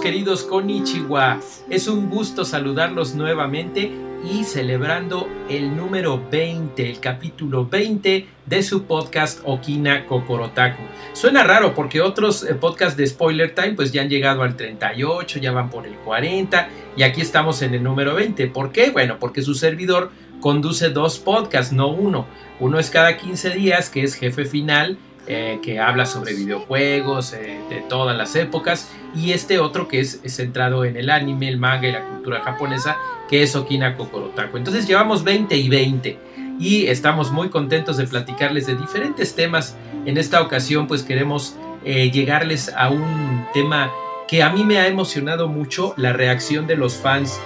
Queridos, Konichiwa, es un gusto saludarlos nuevamente y celebrando el número 20, el capítulo 20 de su podcast Okina Kokorotaku. Suena raro porque otros eh, podcasts de Spoiler Time pues ya han llegado al 38, ya van por el 40 y aquí estamos en el número 20. ¿Por qué? Bueno, porque su servidor conduce dos podcasts, no uno. Uno es cada 15 días, que es Jefe Final, eh, que habla sobre videojuegos eh, de todas las épocas, y este otro que es, centrado en el anime, el manga y la cultura japonesa, que es Okina Kokorotaku. Entonces llevamos 20 y 20 y estamos muy contentos de platicarles de diferentes temas. En esta ocasión pues queremos eh, llegarles a un tema que a mí me ha emocionado mucho, la reacción de los fans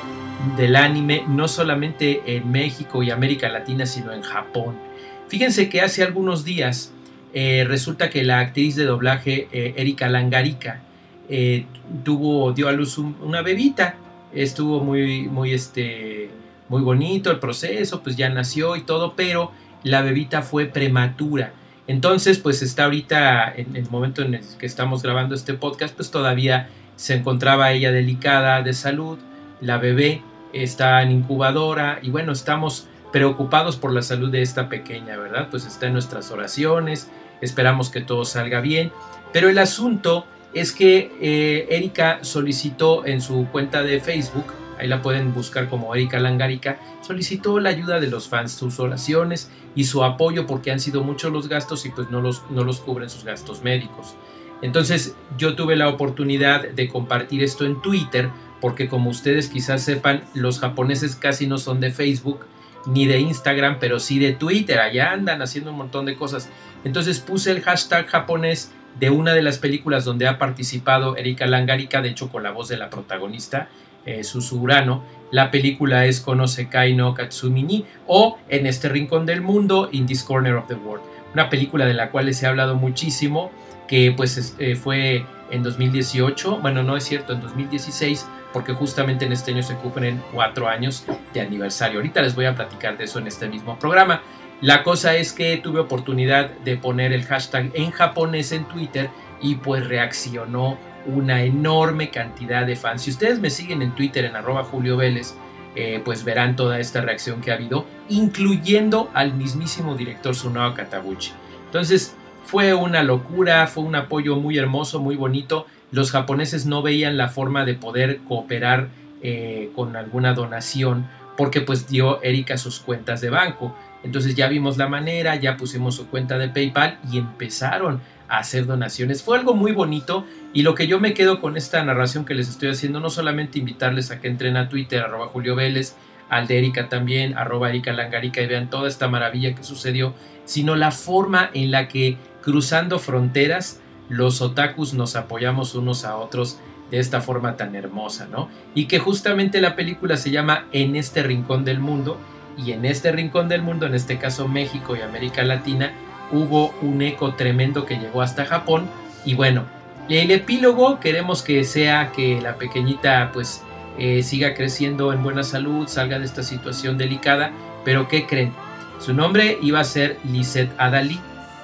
del anime, no solamente en México y América Latina, sino en Japón. Fíjense que hace algunos días eh, resulta que la actriz de doblaje eh, Erika Langarica eh, tuvo, dio a luz una bebita. Estuvo muy, muy, este, muy bonito el proceso, pues ya nació y todo, pero la bebita fue prematura. Entonces, pues está ahorita, en el momento en el que estamos grabando este podcast, pues todavía se encontraba ella delicada de salud, la bebé está en incubadora y bueno, estamos preocupados por la salud de esta pequeña, ¿verdad? Pues está en nuestras oraciones, esperamos que todo salga bien, pero el asunto es que eh, Erika solicitó en su cuenta de Facebook, ahí la pueden buscar como Erika Langarica, solicitó la ayuda de los fans, sus oraciones y su apoyo porque han sido muchos los gastos y pues no los, no los cubren sus gastos médicos. Entonces yo tuve la oportunidad de compartir esto en Twitter porque como ustedes quizás sepan, los japoneses casi no son de Facebook, ni de Instagram, pero sí de Twitter. Allá andan haciendo un montón de cosas. Entonces puse el hashtag japonés de una de las películas donde ha participado Erika Langarica, de hecho con la voz de la protagonista, eh, Susurano. La película es Konosekai no Katsumini o En este rincón del mundo, In this corner of the world. Una película de la cual se ha hablado muchísimo, que pues eh, fue en 2018, bueno no es cierto, en 2016 porque justamente en este año se cumplen cuatro años de aniversario. Ahorita les voy a platicar de eso en este mismo programa. La cosa es que tuve oportunidad de poner el hashtag en japonés en Twitter y pues reaccionó una enorme cantidad de fans. Si ustedes me siguen en Twitter en arroba Julio Vélez, eh, pues verán toda esta reacción que ha habido, incluyendo al mismísimo director Sunao Kataguchi. Entonces fue una locura, fue un apoyo muy hermoso, muy bonito los japoneses no veían la forma de poder cooperar eh, con alguna donación porque pues dio Erika sus cuentas de banco. Entonces ya vimos la manera, ya pusimos su cuenta de PayPal y empezaron a hacer donaciones. Fue algo muy bonito y lo que yo me quedo con esta narración que les estoy haciendo, no solamente invitarles a que entren a Twitter, arroba Julio Vélez, al de Erika también, arroba Erika Langarica y vean toda esta maravilla que sucedió, sino la forma en la que cruzando fronteras los otakus nos apoyamos unos a otros de esta forma tan hermosa, ¿no? Y que justamente la película se llama En este rincón del mundo y en este rincón del mundo, en este caso México y América Latina, hubo un eco tremendo que llegó hasta Japón y bueno, el epílogo queremos que sea que la pequeñita pues eh, siga creciendo en buena salud, salga de esta situación delicada, pero ¿qué creen? Su nombre iba a ser Lisette Adali,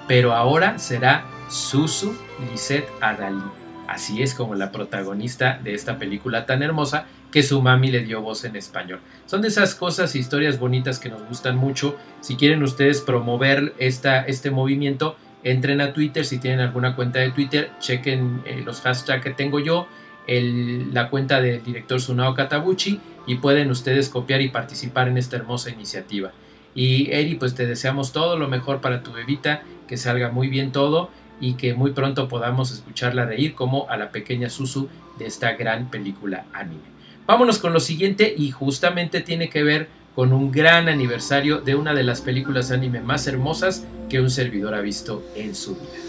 pero ahora será Susu Lisette Adali. Así es como la protagonista de esta película tan hermosa que su mami le dio voz en español. Son de esas cosas, historias bonitas que nos gustan mucho. Si quieren ustedes promover esta, este movimiento, entren a Twitter. Si tienen alguna cuenta de Twitter, chequen eh, los hashtags que tengo yo. la cuenta del director Sunao Katabuchi y pueden ustedes copiar y participar en esta hermosa iniciativa. Y Eri, pues te deseamos todo lo mejor para tu bebita, que salga muy bien todo y que muy pronto podamos escucharla reír como a la pequeña Susu de esta gran película anime. Vámonos con lo siguiente y justamente tiene que ver con un gran aniversario de una de las películas anime más hermosas que un servidor ha visto en su vida.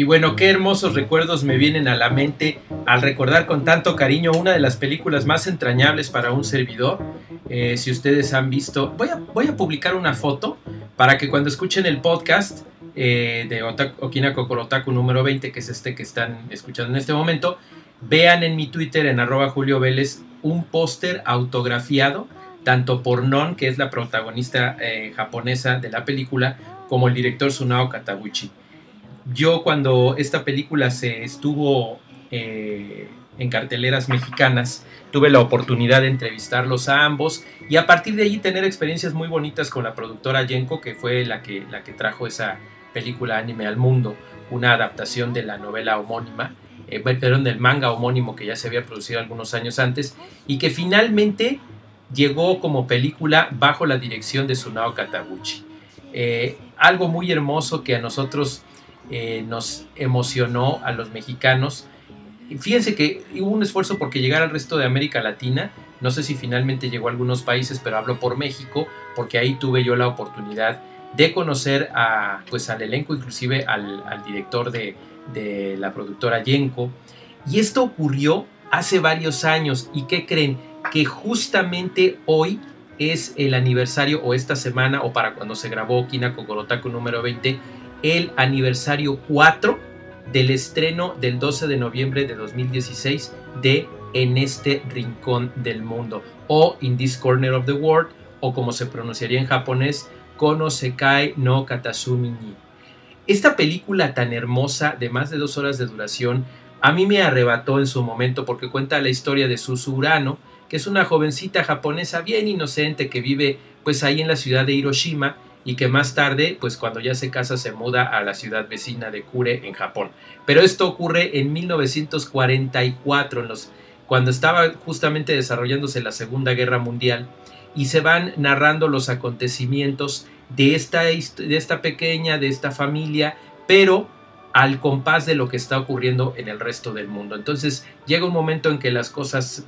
Y bueno, qué hermosos recuerdos me vienen a la mente al recordar con tanto cariño una de las películas más entrañables para un servidor. Eh, si ustedes han visto, voy a, publicar una foto para que cuando escuchen el podcast eh, de Okina Kokorotaku número 20, que es este que están escuchando en este momento, vean en mi Twitter, en arroba Julio Vélez, un póster autografiado, tanto por Non, que es la protagonista eh, japonesa de la película, como el director Sunao Kataguchi yo cuando esta película se estuvo eh, en carteleras mexicanas, tuve la oportunidad de entrevistarlos a ambos y a partir de allí tener experiencias muy bonitas con la productora Yenko, que fue la que, la que trajo esa película anime al mundo, una adaptación de la novela homónima, eh, perdón, del manga homónimo que ya se había producido algunos años antes y que finalmente llegó como película bajo la dirección de Sunao Kataguchi. Eh, algo muy hermoso que a nosotros eh, nos emocionó a los mexicanos. Fíjense que hubo un esfuerzo porque llegara al resto de América Latina. No sé si finalmente llegó a algunos países, pero hablo por México, porque ahí tuve yo la oportunidad de conocer a, pues, al elenco, inclusive al, director de, de, la productora Yenko. Y esto ocurrió hace varios años. ¿Y qué creen? Que justamente hoy es el aniversario, o esta semana, o para cuando se grabó Kina Kokorotaku número 20, el aniversario 4 del estreno del 12 de noviembre de 2016 de En este rincón del mundo o In this corner of the world o como se pronunciaría en japonés Kono Sekai no Katasumi ni. Esta película tan hermosa de más de dos horas de duración a mí me arrebató en su momento porque cuenta la historia de Susu Urano, que es una jovencita japonesa bien inocente que vive pues ahí en la ciudad de Hiroshima y que más tarde, pues cuando ya se casa, se muda a la ciudad vecina de Kure en Japón. Pero esto ocurre en 1944, en los, cuando estaba justamente desarrollándose la Segunda Guerra Mundial, y se van narrando los acontecimientos de esta, de esta pequeña, de esta familia, pero al compás de lo que está ocurriendo en el resto del mundo. Entonces llega un momento en que las cosas,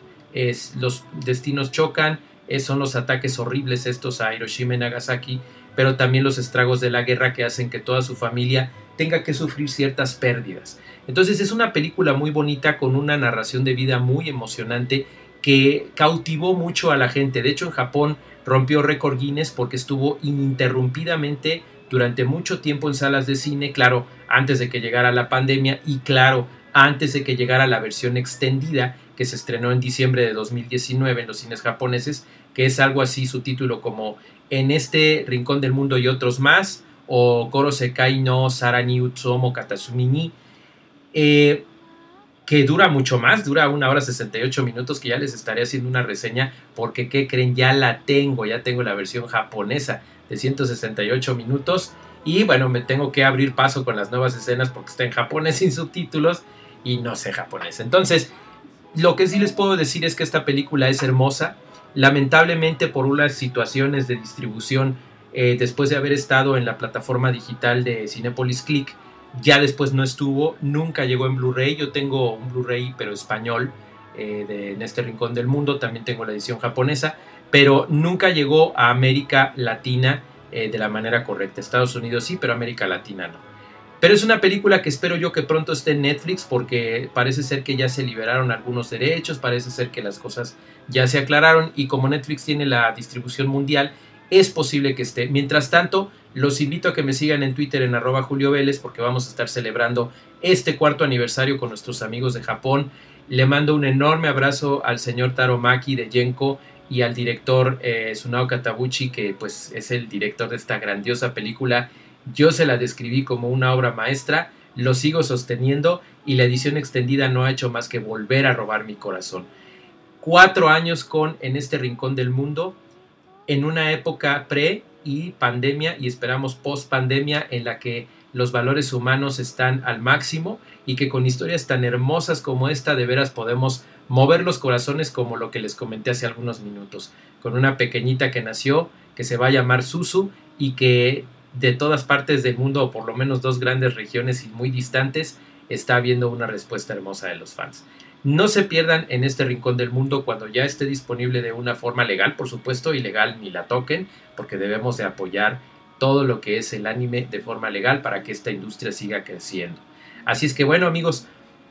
los destinos chocan, son los ataques horribles estos a Hiroshima y Nagasaki, pero también los estragos de la guerra que hacen que toda su familia tenga que sufrir ciertas pérdidas. Entonces es una película muy bonita con una narración de vida muy emocionante que cautivó mucho a la gente. De hecho, en Japón rompió récord Guinness porque estuvo ininterrumpidamente durante mucho tiempo en salas de cine, claro, antes de que llegara la pandemia y claro, antes de que llegara la versión extendida que se estrenó en diciembre de 2019 en los cines japoneses, que es algo así su título como en este rincón del mundo y otros más, o Koro Sekai no Sarani Utsuomo Katasumi eh, que dura mucho más, dura una hora 68 minutos, que ya les estaré haciendo una reseña, porque ¿qué creen? Ya la tengo, ya tengo la versión japonesa de 168 minutos, y bueno, me tengo que abrir paso con las nuevas escenas porque está en japonés sin subtítulos y no sé japonés. Entonces, lo que sí les puedo decir es que esta película es hermosa, Lamentablemente por unas situaciones de distribución, eh, después de haber estado en la plataforma digital de Cinepolis Click, ya después no estuvo, nunca llegó en Blu-ray. Yo tengo un Blu-ray pero español eh, de, en este rincón del mundo, también tengo la edición japonesa, pero nunca llegó a América Latina eh, de la manera correcta. Estados Unidos sí, pero América Latina no. Pero es una película que espero yo que pronto esté en Netflix porque parece ser que ya se liberaron algunos derechos, parece ser que las cosas ya se aclararon y como Netflix tiene la distribución mundial, es posible que esté. Mientras tanto, los invito a que me sigan en Twitter en arroba Julio Vélez porque vamos a estar celebrando este cuarto aniversario con nuestros amigos de Japón. Le mando un enorme abrazo al señor Taro Maki de Yenko y al director eh, Sunao Katabuchi, que pues es el director de esta grandiosa película. Yo se la describí como una obra maestra, lo sigo sosteniendo y la edición extendida no ha hecho más que volver a robar mi corazón. Cuatro años con En este rincón del mundo, en una época pre y pandemia y esperamos post pandemia en la que los valores humanos están al máximo y que con historias tan hermosas como esta de veras podemos mover los corazones como lo que les comenté hace algunos minutos, con una pequeñita que nació, que se va a llamar Susu y que de todas partes del mundo, o por lo menos dos grandes regiones y muy distantes, está habiendo una respuesta hermosa de los fans. No se pierdan en este rincón del mundo cuando ya esté disponible de una forma legal, por supuesto, ilegal ni la toquen, porque debemos de apoyar todo lo que es el anime de forma legal para que esta industria siga creciendo. Así es que bueno amigos,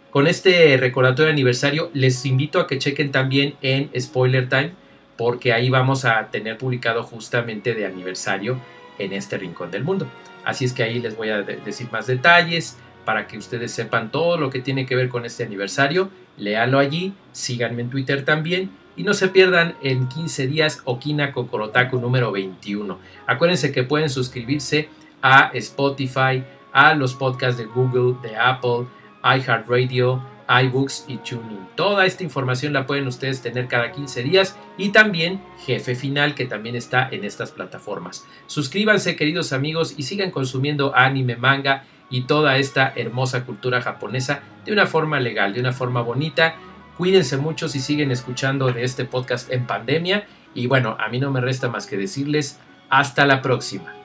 con este recordatorio de aniversario les invito a que chequen también en Spoiler Time, porque ahí vamos a tener publicado justamente de aniversario en este rincón del mundo. Así es que ahí les voy a decir más detalles para que ustedes sepan todo lo que tiene que ver con este aniversario léanlo allí, síganme en Twitter también y no se pierdan en 15 días Okina Kokorotaku número 21. Acuérdense que pueden suscribirse a Spotify, a los podcasts de Google, de Apple, iHeartRadio, iBooks y TuneIn. Toda esta información la pueden ustedes tener cada 15 días y también Jefe Final que también está en estas plataformas. Suscríbanse queridos amigos y sigan consumiendo anime, manga y toda esta hermosa cultura japonesa de una forma legal, de una forma bonita. Cuídense mucho si siguen escuchando de este podcast en pandemia y bueno, a mí no me resta más que decirles hasta la próxima.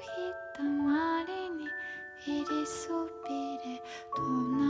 ひたまりに入りそびれ隣